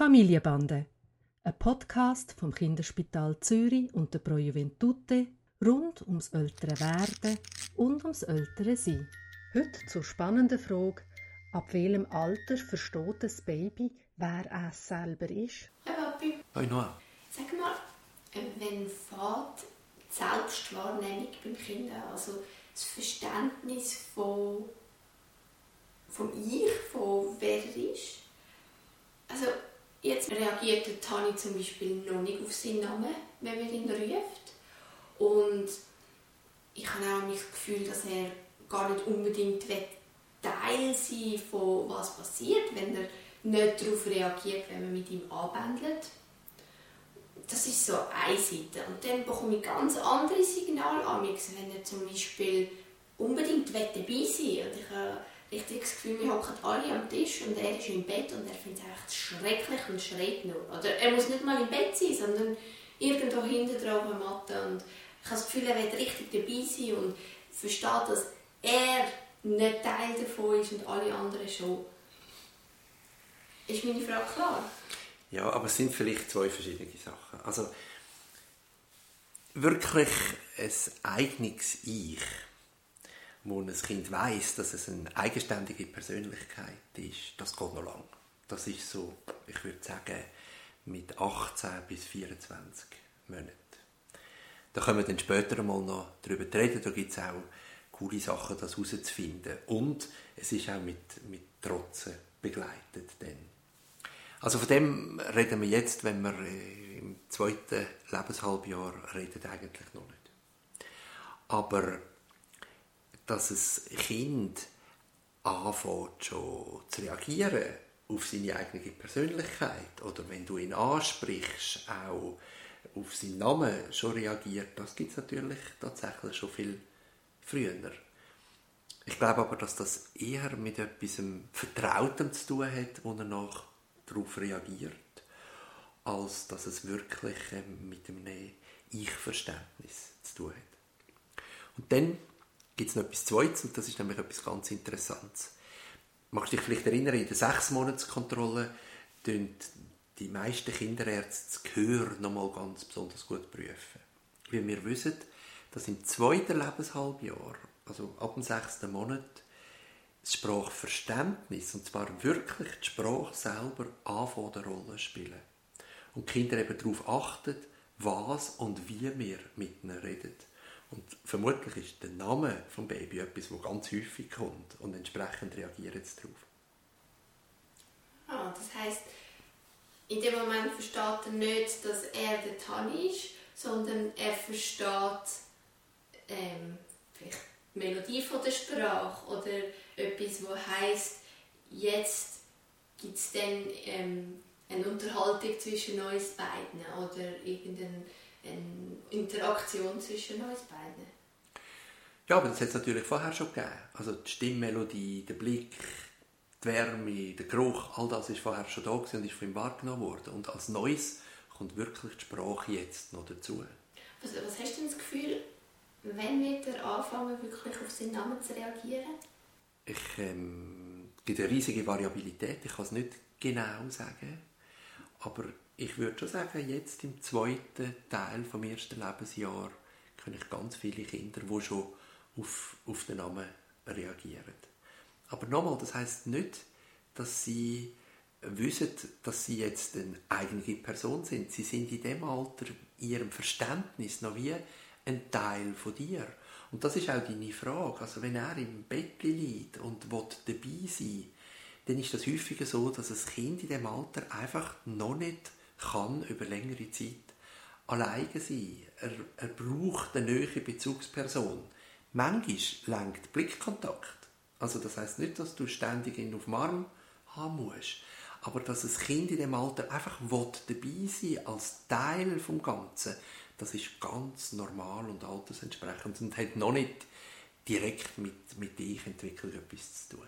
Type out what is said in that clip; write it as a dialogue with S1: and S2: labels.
S1: Familienbande, ein Podcast vom Kinderspital Zürich und der Pro Juventute rund ums ältere Werden und ums ältere Sein. Heute zur spannenden Frage, ab welchem Alter versteht das Baby, wer es selber ist?
S2: Hey Papi,
S3: Hoi Noah.
S2: sag mal, äh, wenn fährt die Selbstwahrnehmung beim Kind? Also das Verständnis von, vom Ich, von wer er ist? Jetzt reagiert Tani zum Beispiel noch nicht auf seinen Namen, wenn man ihn ruft. Und ich habe auch das Gefühl, dass er gar nicht unbedingt will Teil sein von was passiert, wenn er nicht darauf reagiert, wenn man mit ihm anbändelt. Das ist so eine Seite. Und dann bekomme ich ganz andere Signale an, wenn er zum Beispiel unbedingt dabei sein will. Richtig das Gefühl, wir hocken alle am Tisch und er ist im Bett und er findet es echt schrecklich und schreit nur. Oder er muss nicht mal im Bett sein, sondern irgendwo hinten drauf auf der Matte. Und ich habe das Gefühl, er will richtig dabei sein und versteht, dass er nicht Teil davon ist und alle anderen schon. Ist meine Frage klar?
S3: Ja, aber es sind vielleicht zwei verschiedene Sachen. Also wirklich ein eigenes Ich, wo ein Kind weiß, dass es eine eigenständige Persönlichkeit ist, das geht noch lang. Das ist so, ich würde sagen, mit 18 bis 24 Monaten. Da können wir dann später mal noch darüber reden. Da gibt es auch coole Sachen, das herauszufinden. Und es ist auch mit, mit Trotzen begleitet. Dann. Also von dem reden wir jetzt, wenn wir äh, im zweiten Lebenshalbjahr reden, eigentlich noch nicht. Aber dass ein Kind anfängt schon zu reagieren auf seine eigene Persönlichkeit oder wenn du ihn ansprichst, auch auf seinen Namen schon reagiert, das gibt es natürlich tatsächlich schon viel früher. Ich glaube aber, dass das eher mit etwas Vertrautem zu tun hat, wo er nach darauf reagiert, als dass es wirklich ähm, mit einem Ich-Verständnis zu tun hat. Und dann gibt es noch etwas Zweites, und das ist nämlich etwas ganz Interessantes. Magst du dich vielleicht erinnern, in der Sechsmonatskontrolle tun die meisten Kinderärzte das Gehör noch mal ganz besonders gut prüfen. Weil wir wissen, dass im zweiten Lebenshalbjahr, also ab dem sechsten Monat, das Sprachverständnis, und zwar wirklich die Sprache selber, anfängt eine Rolle zu spielen. Und die Kinder eben darauf achten, was und wie wir mit ihnen reden. Und vermutlich ist der Name des Baby etwas, das ganz häufig kommt und entsprechend reagieren sie darauf.
S2: Ah, das heisst, in dem Moment versteht er nicht, dass er der Tani ist, sondern er versteht ähm, vielleicht die Melodie von der Sprache oder etwas, wo heißt jetzt gibt es dann ähm, eine Unterhaltung zwischen uns beiden oder irgendeine eine Interaktion zwischen uns beiden.
S3: Ja, aber das hat es natürlich vorher schon gegeben. Also die Stimmmelodie, der Blick, die Wärme, der Geruch, all das ist vorher schon da und ist von ihm wahrgenommen worden. Und als Neues kommt wirklich die Sprache jetzt noch dazu.
S2: Was, was hast du denn das Gefühl, wenn wird er anfangen, wirklich auf seinen Namen zu reagieren?
S3: Ich, ähm, es gibt eine riesige Variabilität, ich kann es nicht genau sagen. Aber ich würde schon sagen, jetzt im zweiten Teil vom ersten Lebensjahr kenne ich ganz viele Kinder, die schon auf, auf den Namen reagieren. Aber nochmal, das heißt nicht, dass sie wissen, dass sie jetzt eine eigene Person sind. Sie sind in dem Alter in ihrem Verständnis noch wie ein Teil von dir. Und das ist auch deine Frage. Also wenn er im Bett liegt und will dabei sein dann ist das häufiger so, dass ein Kind in dem Alter einfach noch nicht kann über längere Zeit alleine sein. Er, er braucht eine neue Bezugsperson. Manchmal lenkt Blickkontakt. Also das heißt nicht, dass du ständig ihn auf dem Arm haben musst, aber dass ein Kind in dem Alter einfach dabei sein als Teil vom Ganzen, das ist ganz normal und altersentsprechend und hat noch nicht direkt mit, mit der Ich-Entwicklung etwas zu tun.